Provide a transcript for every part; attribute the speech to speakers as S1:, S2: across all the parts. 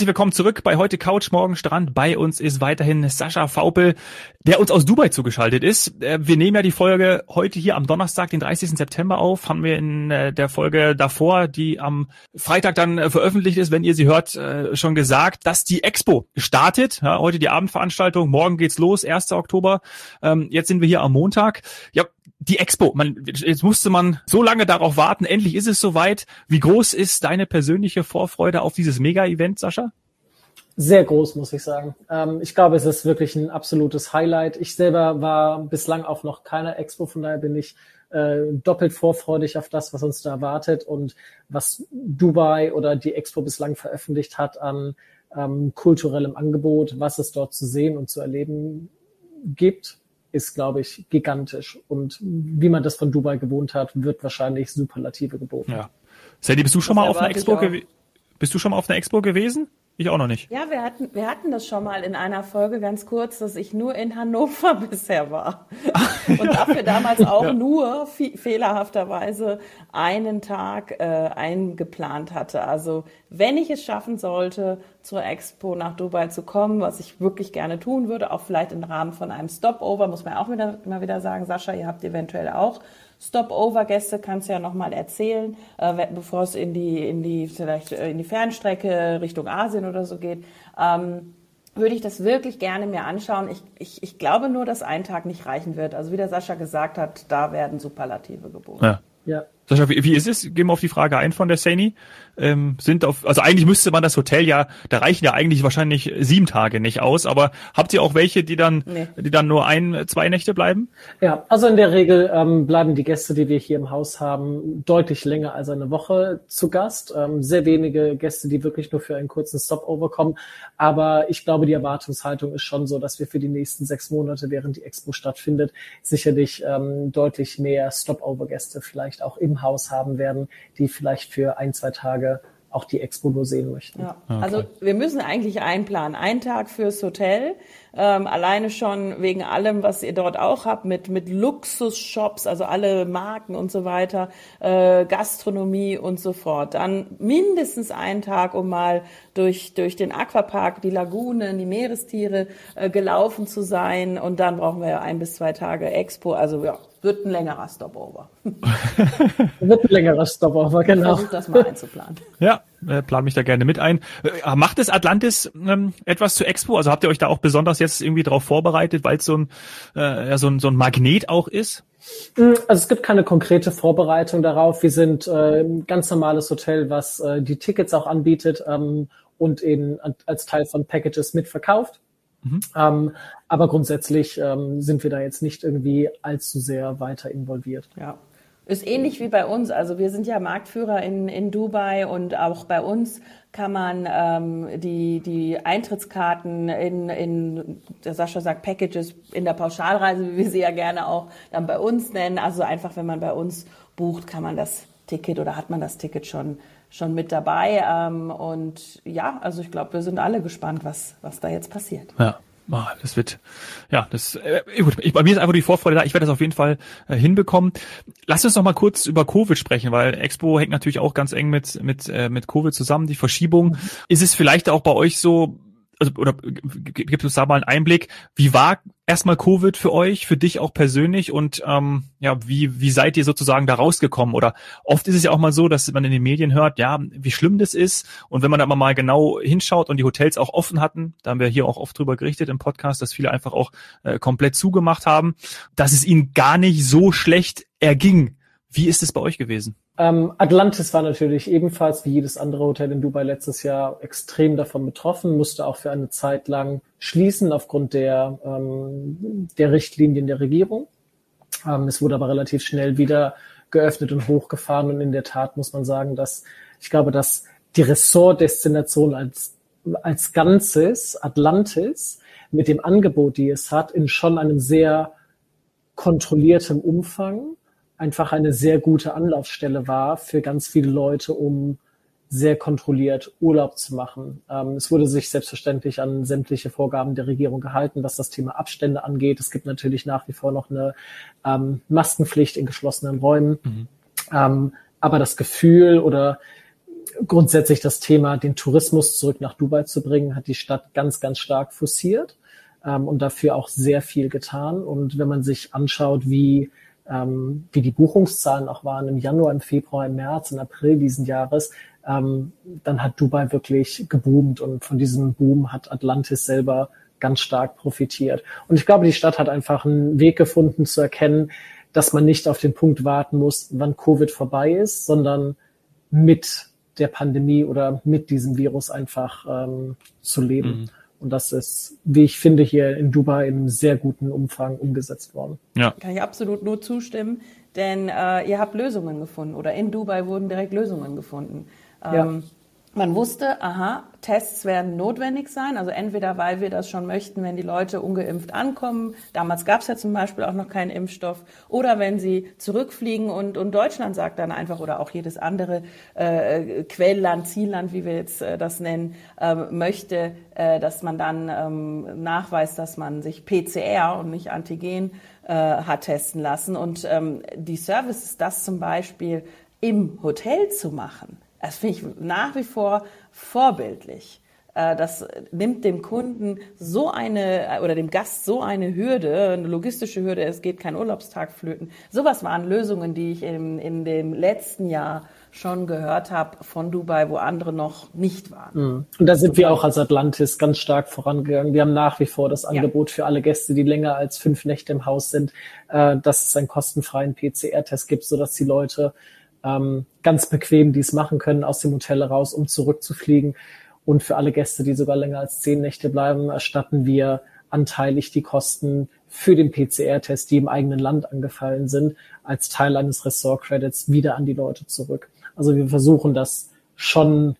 S1: Herzlich willkommen zurück bei heute Couch, morgen Strand. Bei uns ist weiterhin Sascha Faupel, der uns aus Dubai zugeschaltet ist. Äh, wir nehmen ja die Folge heute hier am Donnerstag, den 30. September auf. Haben wir in äh, der Folge davor, die am Freitag dann äh, veröffentlicht ist, wenn ihr sie hört, schon gesagt, dass die Expo startet. Heute die Abendveranstaltung, morgen geht's los, 1. Oktober. Ähm, jetzt sind wir hier am Montag. Ja, die Expo, man, jetzt musste man so lange darauf warten, endlich ist es soweit. Wie groß ist deine persönliche Vorfreude auf dieses Mega-Event, Sascha?
S2: Sehr groß, muss ich sagen. Ähm, ich glaube, es ist wirklich ein absolutes Highlight. Ich selber war bislang auf noch keiner Expo, von daher bin ich äh, doppelt vorfreudig auf das, was uns da erwartet und was Dubai oder die Expo bislang veröffentlicht hat an ähm, kulturellem Angebot, was es dort zu sehen und zu erleben gibt ist, glaube ich, gigantisch. Und wie man das von Dubai gewohnt hat, wird wahrscheinlich Superlative geboten.
S1: Ja. Sandy, bist du schon das mal auf einer Expo bist du schon mal auf einer Expo gewesen? Ich auch noch nicht.
S3: Ja, wir hatten, wir hatten das schon mal in einer Folge ganz kurz, dass ich nur in Hannover bisher war. Und dafür damals auch ja. nur fehlerhafterweise einen Tag äh, eingeplant hatte. Also wenn ich es schaffen sollte, zur Expo nach Dubai zu kommen, was ich wirklich gerne tun würde, auch vielleicht im Rahmen von einem Stopover, muss man auch wieder, immer wieder sagen, Sascha, ihr habt eventuell auch Stopover-Gäste, kannst du ja nochmal erzählen, äh, bevor es in die, in die, vielleicht äh, in die Fernstrecke Richtung Asien oder so geht. Ähm, würde ich das wirklich gerne mir anschauen. Ich, ich, ich glaube nur, dass ein Tag nicht reichen wird. Also wie der Sascha gesagt hat, da werden Superlative geboten.
S1: Ja. ja. Sascha, wie, wie ist es? Gehen wir auf die Frage ein von der Saini. Ähm, sind auf, also eigentlich müsste man das Hotel ja, da reichen ja eigentlich wahrscheinlich sieben Tage nicht aus, aber habt ihr auch welche, die dann, nee. die dann nur ein, zwei Nächte bleiben?
S2: Ja, also in der Regel ähm, bleiben die Gäste, die wir hier im Haus haben, deutlich länger als eine Woche zu Gast. Ähm, sehr wenige Gäste, die wirklich nur für einen kurzen Stopover kommen. Aber ich glaube, die Erwartungshaltung ist schon so, dass wir für die nächsten sechs Monate, während die Expo stattfindet, sicherlich ähm, deutlich mehr Stopover-Gäste vielleicht auch im Haus haben werden, die vielleicht für ein, zwei Tage auch die Expo nur sehen möchten. Ja.
S3: Okay. Also wir müssen eigentlich einplanen. Ein Tag fürs Hotel, ähm, alleine schon wegen allem, was ihr dort auch habt, mit, mit Luxusshops, also alle Marken und so weiter, äh, Gastronomie und so fort. Dann mindestens einen Tag, um mal durch, durch den Aquapark, die Lagunen, die Meerestiere äh, gelaufen zu sein. Und dann brauchen wir ein bis zwei Tage Expo. Also ja, wird ein längerer Stopover.
S2: wird ein längerer Stopover, genau. Versuch
S3: das mal einzuplanen.
S1: Ja, äh, plan mich da gerne mit ein. Äh, macht es Atlantis ähm, etwas zu Expo? Also habt ihr euch da auch besonders jetzt irgendwie darauf vorbereitet, weil es so ein, äh, ja, so, ein, so ein Magnet auch ist?
S2: Mm, also es gibt keine konkrete Vorbereitung darauf. Wir sind äh, ein ganz normales Hotel, was äh, die Tickets auch anbietet ähm, und eben als Teil von Packages mitverkauft. Mhm. Ähm, aber grundsätzlich ähm, sind wir da jetzt nicht irgendwie allzu sehr weiter involviert.
S3: Ja. Ist ähnlich wie bei uns. Also wir sind ja Marktführer in, in Dubai und auch bei uns kann man ähm, die, die Eintrittskarten in, in, der Sascha sagt Packages, in der Pauschalreise, wie wir sie ja gerne auch dann bei uns nennen. Also einfach, wenn man bei uns bucht, kann man das Ticket oder hat man das Ticket schon schon mit dabei. Ähm, und ja, also ich glaube, wir sind alle gespannt, was, was da jetzt passiert.
S1: Ja. Ah, das wird, ja, das, äh, gut, ich, bei mir ist einfach die Vorfreude da. Ich werde das auf jeden Fall äh, hinbekommen. Lass uns noch mal kurz über Covid sprechen, weil Expo hängt natürlich auch ganz eng mit mit äh, mit Covid zusammen. Die Verschiebung. Ist es vielleicht auch bei euch so? Also oder gibt uns da mal einen Einblick, wie war erstmal Covid für euch, für dich auch persönlich und ähm, ja, wie, wie seid ihr sozusagen da rausgekommen? Oder oft ist es ja auch mal so, dass man in den Medien hört, ja, wie schlimm das ist. Und wenn man da mal genau hinschaut und die Hotels auch offen hatten, da haben wir hier auch oft drüber gerichtet im Podcast, dass viele einfach auch äh, komplett zugemacht haben, dass es ihnen gar nicht so schlecht erging. Wie ist es bei euch gewesen?
S2: Ähm, Atlantis war natürlich ebenfalls wie jedes andere Hotel in Dubai letztes Jahr extrem davon betroffen, musste auch für eine Zeit lang schließen aufgrund der, ähm, der Richtlinien der Regierung. Ähm, es wurde aber relativ schnell wieder geöffnet und hochgefahren und in der Tat muss man sagen, dass ich glaube, dass die Ressortdestination als, als Ganzes, Atlantis, mit dem Angebot, die es hat, in schon einem sehr kontrolliertem Umfang einfach eine sehr gute Anlaufstelle war für ganz viele Leute, um sehr kontrolliert Urlaub zu machen. Ähm, es wurde sich selbstverständlich an sämtliche Vorgaben der Regierung gehalten, was das Thema Abstände angeht. Es gibt natürlich nach wie vor noch eine ähm, Maskenpflicht in geschlossenen Räumen. Mhm. Ähm, aber das Gefühl oder grundsätzlich das Thema, den Tourismus zurück nach Dubai zu bringen, hat die Stadt ganz, ganz stark forciert ähm, und dafür auch sehr viel getan. Und wenn man sich anschaut, wie ähm, wie die Buchungszahlen auch waren im Januar, im Februar, im März, im April diesen Jahres, ähm, dann hat Dubai wirklich geboomt und von diesem Boom hat Atlantis selber ganz stark profitiert. Und ich glaube, die Stadt hat einfach einen Weg gefunden zu erkennen, dass man nicht auf den Punkt warten muss, wann Covid vorbei ist, sondern mit der Pandemie oder mit diesem Virus einfach ähm, zu leben. Mhm. Und das ist, wie ich finde, hier in Dubai in sehr guten Umfang umgesetzt worden.
S3: Ja. Kann ich absolut nur zustimmen, denn äh, ihr habt Lösungen gefunden oder in Dubai wurden direkt Lösungen gefunden. Ähm, ja man wusste, aha, Tests werden notwendig sein. Also entweder, weil wir das schon möchten, wenn die Leute ungeimpft ankommen. Damals gab es ja zum Beispiel auch noch keinen Impfstoff. Oder wenn sie zurückfliegen und, und Deutschland sagt dann einfach, oder auch jedes andere äh, Quellland, Zielland, wie wir jetzt äh, das nennen, äh, möchte, äh, dass man dann ähm, nachweist, dass man sich PCR und nicht Antigen äh, hat testen lassen. Und ähm, die Services, das zum Beispiel im Hotel zu machen das finde ich nach wie vor vorbildlich. Äh, das nimmt dem Kunden so eine oder dem Gast so eine Hürde, eine logistische Hürde, es geht kein Urlaubstag flöten. Sowas waren Lösungen, die ich in, in dem letzten Jahr schon gehört habe von Dubai, wo andere noch nicht waren.
S2: Mhm. Und da sind wir auch als Atlantis ganz stark vorangegangen. Wir haben nach wie vor das Angebot ja. für alle Gäste, die länger als fünf Nächte im Haus sind, äh, dass es einen kostenfreien PCR-Test gibt, sodass die Leute ähm, ganz bequem dies machen können, aus dem Hotel raus, um zurückzufliegen. Und für alle Gäste, die sogar länger als zehn Nächte bleiben, erstatten wir anteilig die Kosten für den PCR-Test, die im eigenen Land angefallen sind, als Teil eines Ressort-Credits wieder an die Leute zurück. Also wir versuchen das schon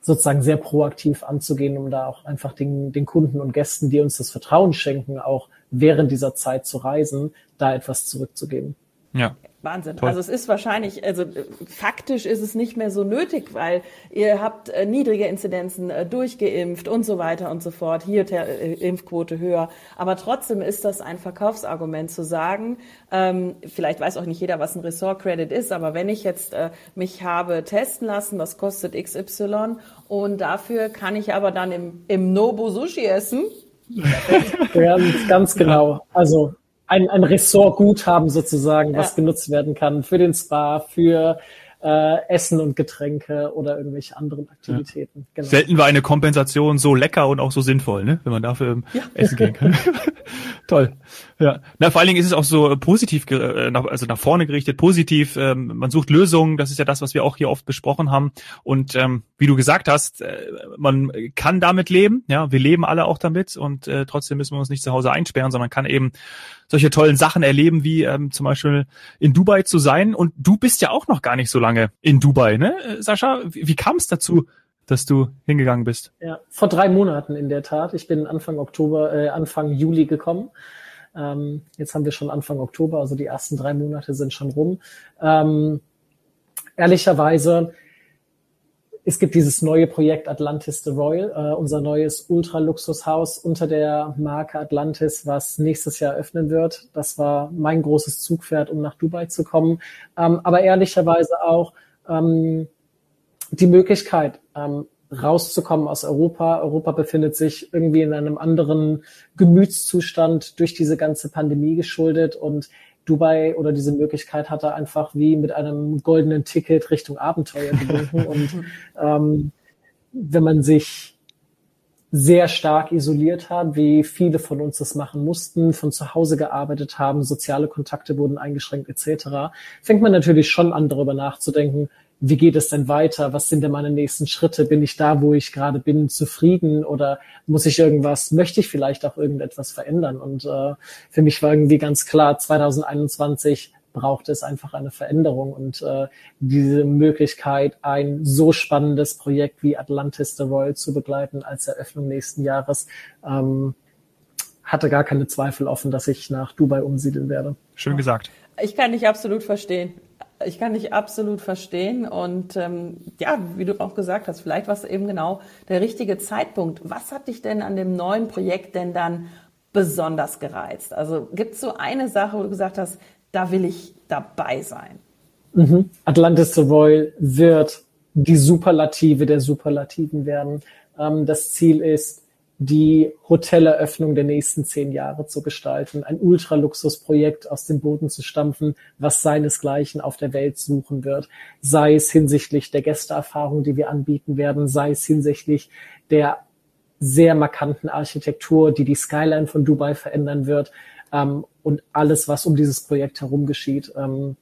S2: sozusagen sehr proaktiv anzugehen, um da auch einfach den, den Kunden und Gästen, die uns das Vertrauen schenken, auch während dieser Zeit zu reisen, da etwas zurückzugeben.
S3: Ja. Wahnsinn. Toll. Also es ist wahrscheinlich, also faktisch ist es nicht mehr so nötig, weil ihr habt äh, niedrige Inzidenzen äh, durchgeimpft und so weiter und so fort. Hier äh, Impfquote höher. Aber trotzdem ist das ein Verkaufsargument zu sagen, ähm, vielleicht weiß auch nicht jeder, was ein Ressort Credit ist, aber wenn ich jetzt äh, mich habe testen lassen, das kostet XY und dafür kann ich aber dann im, im Nobu Sushi essen.
S2: Ja, ganz genau. Also ein, ein Ressortguthaben sozusagen, was ja. genutzt werden kann für den Spa, für äh, Essen und Getränke oder irgendwelche anderen Aktivitäten.
S1: Ja. Genau. Selten war eine Kompensation so lecker und auch so sinnvoll, ne? wenn man dafür ähm, ja. essen gehen kann. Toll. Ja. Na, vor allen Dingen ist es auch so positiv, äh, nach, also nach vorne gerichtet, positiv. Ähm, man sucht Lösungen. Das ist ja das, was wir auch hier oft besprochen haben. Und ähm, wie du gesagt hast, äh, man kann damit leben. Ja, wir leben alle auch damit und äh, trotzdem müssen wir uns nicht zu Hause einsperren, sondern kann eben solche tollen Sachen erleben, wie ähm, zum Beispiel in Dubai zu sein. Und du bist ja auch noch gar nicht so lange in Dubai, ne, äh, Sascha? Wie, wie kam es dazu? dass du hingegangen bist?
S2: Ja, vor drei Monaten in der Tat. Ich bin Anfang Oktober, äh, Anfang Juli gekommen. Ähm, jetzt haben wir schon Anfang Oktober, also die ersten drei Monate sind schon rum. Ähm, ehrlicherweise, es gibt dieses neue Projekt Atlantis The Royal, äh, unser neues Ultra-Luxushaus unter der Marke Atlantis, was nächstes Jahr öffnen wird. Das war mein großes Zugpferd, um nach Dubai zu kommen. Ähm, aber ehrlicherweise auch, ähm, die Möglichkeit, ähm, rauszukommen aus Europa. Europa befindet sich irgendwie in einem anderen Gemütszustand durch diese ganze Pandemie geschuldet und Dubai oder diese Möglichkeit hatte einfach wie mit einem goldenen Ticket Richtung Abenteuer gewinken. und ähm, wenn man sich sehr stark isoliert hat, wie viele von uns das machen mussten, von zu Hause gearbeitet haben, soziale Kontakte wurden eingeschränkt etc., fängt man natürlich schon an, darüber nachzudenken, wie geht es denn weiter? Was sind denn meine nächsten Schritte? Bin ich da, wo ich gerade bin, zufrieden oder muss ich irgendwas, möchte ich vielleicht auch irgendetwas verändern? Und äh, für mich war irgendwie ganz klar, 2021 braucht es einfach eine Veränderung und äh, diese Möglichkeit, ein so spannendes Projekt wie Atlantis the Royal zu begleiten als Eröffnung nächsten Jahres, ähm, hatte gar keine Zweifel offen, dass ich nach Dubai umsiedeln werde.
S1: Schön gesagt.
S3: Ich kann dich absolut verstehen. Ich kann dich absolut verstehen und ähm, ja, wie du auch gesagt hast, vielleicht war es eben genau der richtige Zeitpunkt. Was hat dich denn an dem neuen Projekt denn dann besonders gereizt? Also gibt es so eine Sache, wo du gesagt hast, da will ich dabei sein?
S2: Mhm. Atlantis Royal wird die Superlative der Superlativen werden. Ähm, das Ziel ist, die Hoteleröffnung der nächsten zehn Jahre zu gestalten, ein Ultraluxusprojekt aus dem Boden zu stampfen, was seinesgleichen auf der Welt suchen wird, sei es hinsichtlich der Gästeerfahrung, die wir anbieten werden, sei es hinsichtlich der sehr markanten Architektur, die die Skyline von Dubai verändern wird ähm, und alles, was um dieses Projekt herum geschieht. Ähm,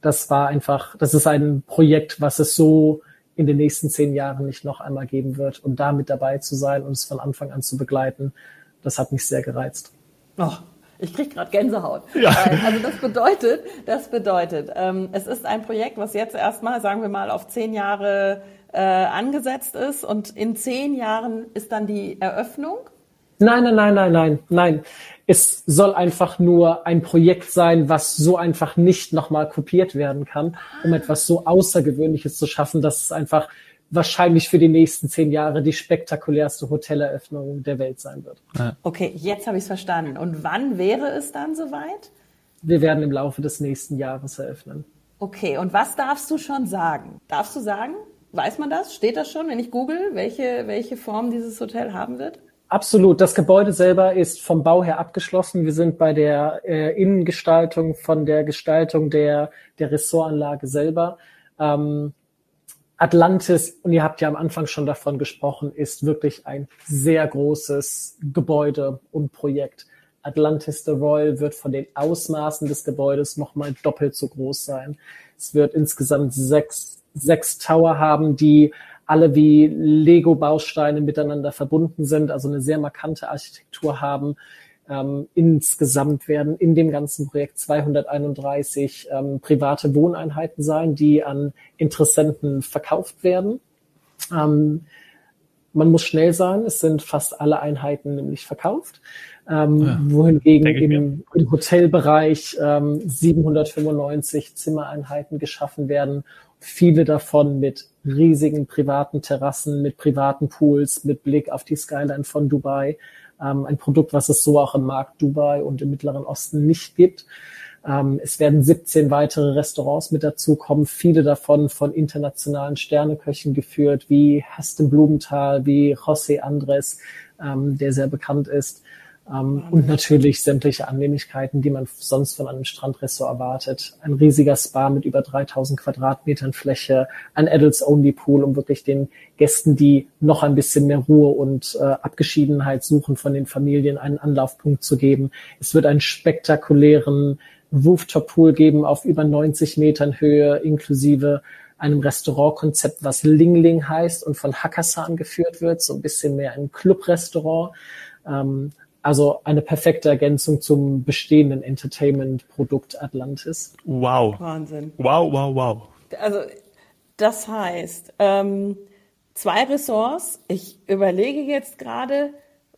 S2: das war einfach, das ist ein Projekt, was es so in den nächsten zehn Jahren nicht noch einmal geben wird. Und da mit dabei zu sein und es von Anfang an zu begleiten, das hat mich sehr gereizt.
S3: Oh, ich kriege gerade Gänsehaut. Ja. Also das bedeutet, das bedeutet, ähm, es ist ein Projekt, was jetzt erstmal, sagen wir mal, auf zehn Jahre äh, angesetzt ist und in zehn Jahren ist dann die Eröffnung.
S2: Nein, nein, nein, nein, nein, nein. Es soll einfach nur ein Projekt sein, was so einfach nicht nochmal kopiert werden kann, um ah. etwas so Außergewöhnliches zu schaffen, dass es einfach wahrscheinlich für die nächsten zehn Jahre die spektakulärste Hoteleröffnung der Welt sein wird.
S3: Okay, jetzt habe ich es verstanden. Und wann wäre es dann soweit?
S2: Wir werden im Laufe des nächsten Jahres eröffnen.
S3: Okay, und was darfst du schon sagen? Darfst du sagen? Weiß man das? Steht das schon, wenn ich google, welche, welche Form dieses Hotel haben wird?
S2: Absolut. Das Gebäude selber ist vom Bau her abgeschlossen. Wir sind bei der äh, Innengestaltung von der Gestaltung der, der Ressortanlage selber. Ähm, Atlantis, und ihr habt ja am Anfang schon davon gesprochen, ist wirklich ein sehr großes Gebäude und Projekt. Atlantis the Royal wird von den Ausmaßen des Gebäudes nochmal doppelt so groß sein. Es wird insgesamt sechs, sechs Tower haben, die alle wie Lego-Bausteine miteinander verbunden sind, also eine sehr markante Architektur haben. Ähm, insgesamt werden in dem ganzen Projekt 231 ähm, private Wohneinheiten sein, die an Interessenten verkauft werden. Ähm, man muss schnell sein, es sind fast alle Einheiten nämlich verkauft. Ähm, ja, wohingegen im, im, Hotelbereich ähm, 795 Zimmereinheiten geschaffen werden viele davon mit riesigen privaten Terrassen, mit privaten Pools, mit Blick auf die Skyline von Dubai. Ähm, ein Produkt, was es so auch im Markt Dubai und im Mittleren Osten nicht gibt. Ähm, es werden 17 weitere Restaurants mit dazukommen, viele davon von internationalen Sterneköchen geführt, wie Hasten Blumenthal, wie José Andres, ähm, der sehr bekannt ist. Ähm, und natürlich sämtliche Annehmlichkeiten, die man sonst von einem Strandressort erwartet. Ein riesiger Spa mit über 3000 Quadratmetern Fläche, ein Adults-Only-Pool, um wirklich den Gästen, die noch ein bisschen mehr Ruhe und äh, Abgeschiedenheit suchen von den Familien, einen Anlaufpunkt zu geben. Es wird einen spektakulären Rooftop-Pool geben auf über 90 Metern Höhe, inklusive einem Restaurantkonzept, was Ling Ling heißt und von Hakkasan geführt wird, so ein bisschen mehr ein Clubrestaurant. Ähm, also eine perfekte Ergänzung zum bestehenden Entertainment-Produkt Atlantis.
S1: Wow.
S3: Wahnsinn.
S1: Wow, wow, wow.
S3: Also das heißt, ähm, zwei Ressorts. Ich überlege jetzt gerade,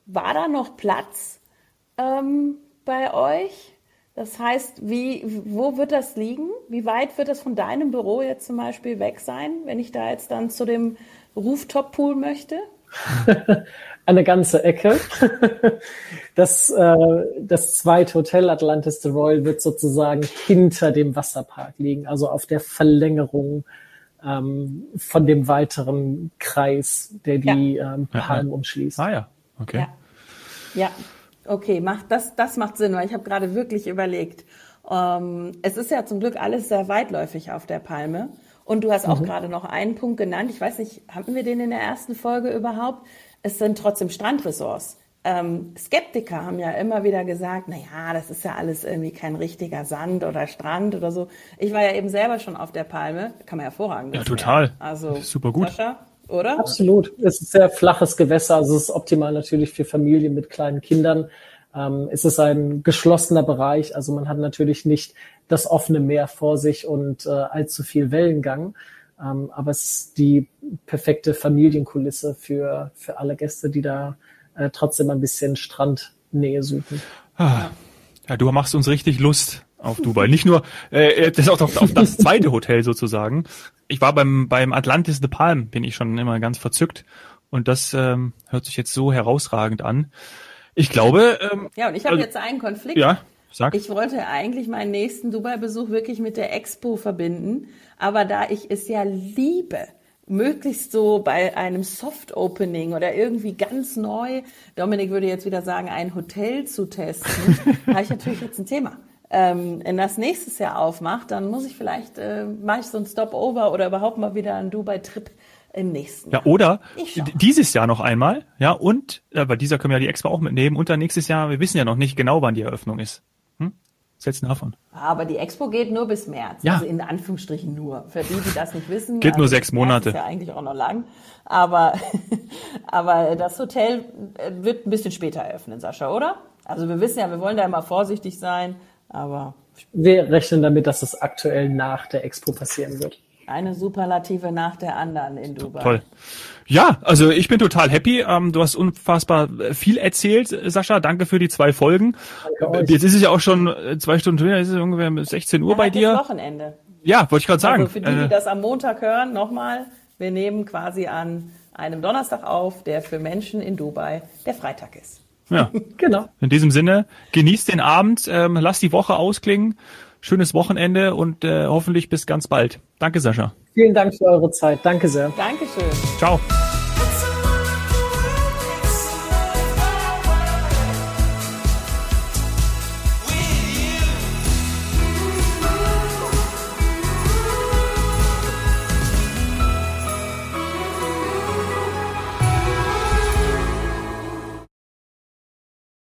S3: war da noch Platz ähm, bei euch? Das heißt, wie, wo wird das liegen? Wie weit wird das von deinem Büro jetzt zum Beispiel weg sein, wenn ich da jetzt dann zu dem Rooftop-Pool möchte?
S2: eine ganze Ecke. Das, äh, das zweite Hotel Atlantis the Royal wird sozusagen hinter dem Wasserpark liegen, also auf der Verlängerung ähm, von dem weiteren Kreis, der die ja. ähm, Palmen ja, umschließt.
S1: Ah ja, okay.
S3: Ja, ja. okay, macht das, das macht Sinn, weil ich habe gerade wirklich überlegt. Ähm, es ist ja zum Glück alles sehr weitläufig auf der Palme. Und du hast auch mhm. gerade noch einen Punkt genannt. Ich weiß nicht, hatten wir den in der ersten Folge überhaupt? es sind trotzdem Strandressorts. Ähm, Skeptiker haben ja immer wieder gesagt, na ja, das ist ja alles irgendwie kein richtiger Sand oder Strand oder so. Ich war ja eben selber schon auf der Palme, kann man hervorragend.
S1: Ja, total.
S3: Also
S1: super gut. Sascha,
S3: oder?
S2: Absolut. Es ist sehr flaches Gewässer, also es ist optimal natürlich für Familien mit kleinen Kindern. Ähm, es ist ein geschlossener Bereich, also man hat natürlich nicht das offene Meer vor sich und äh, allzu viel Wellengang. Ähm, aber es ist die perfekte Familienkulisse für, für alle Gäste, die da äh, trotzdem ein bisschen Strandnähe suchen.
S1: Ah, ja, du machst uns richtig Lust auf Dubai. Nicht nur, äh, äh das auch auf, auf das zweite Hotel sozusagen. Ich war beim, beim Atlantis The Palm, bin ich schon immer ganz verzückt. Und das ähm, hört sich jetzt so herausragend an. Ich glaube. Ähm,
S3: ja, und ich habe also, jetzt einen Konflikt.
S1: Ja, sag.
S3: Ich wollte eigentlich meinen nächsten Dubai-Besuch wirklich mit der Expo verbinden. Aber da ich es ja liebe, möglichst so bei einem Soft Opening oder irgendwie ganz neu, Dominik würde jetzt wieder sagen, ein Hotel zu testen, habe ich natürlich jetzt ein Thema. Ähm, wenn das nächstes Jahr aufmacht, dann muss ich vielleicht, äh, mache ich so ein Stopover oder überhaupt mal wieder einen Dubai-Trip im nächsten
S1: Jahr. Ja, oder dieses Jahr noch einmal, ja, und äh, bei dieser können wir ja die Expo auch mitnehmen und dann nächstes Jahr, wir wissen ja noch nicht genau, wann die Eröffnung ist. Hm? Was hältst du davon?
S3: Aber die Expo geht nur bis März. Ja. Also in Anführungsstrichen nur. Für die, die das nicht wissen.
S1: Geht also nur sechs Monate.
S3: Ist ja eigentlich auch noch lang. Aber, aber das Hotel äh, wird ein bisschen später eröffnen, Sascha, oder? Also wir wissen ja, wir wollen da immer vorsichtig sein, aber.
S2: Wir rechnen damit, dass das aktuell nach der Expo passieren wird.
S3: Eine Superlative nach der anderen in Dubai.
S1: Toll. Ja, also ich bin total happy. Ähm, du hast unfassbar viel erzählt, Sascha. Danke für die zwei Folgen. Jetzt ist es ja auch schon äh, zwei Stunden später, ist es ungefähr 16 Uhr ja, bei dir.
S3: Wochenende.
S1: Ja, wollte ich gerade sagen.
S3: Also für die, die äh, das am Montag hören, nochmal, wir nehmen quasi an einem Donnerstag auf, der für Menschen in Dubai der Freitag ist.
S1: Ja, genau. In diesem Sinne, genießt den Abend, ähm, lasst die Woche ausklingen schönes Wochenende und äh, hoffentlich bis ganz bald. Danke, Sascha.
S2: Vielen Dank für eure Zeit. Danke sehr.
S3: Dankeschön.
S1: Ciao.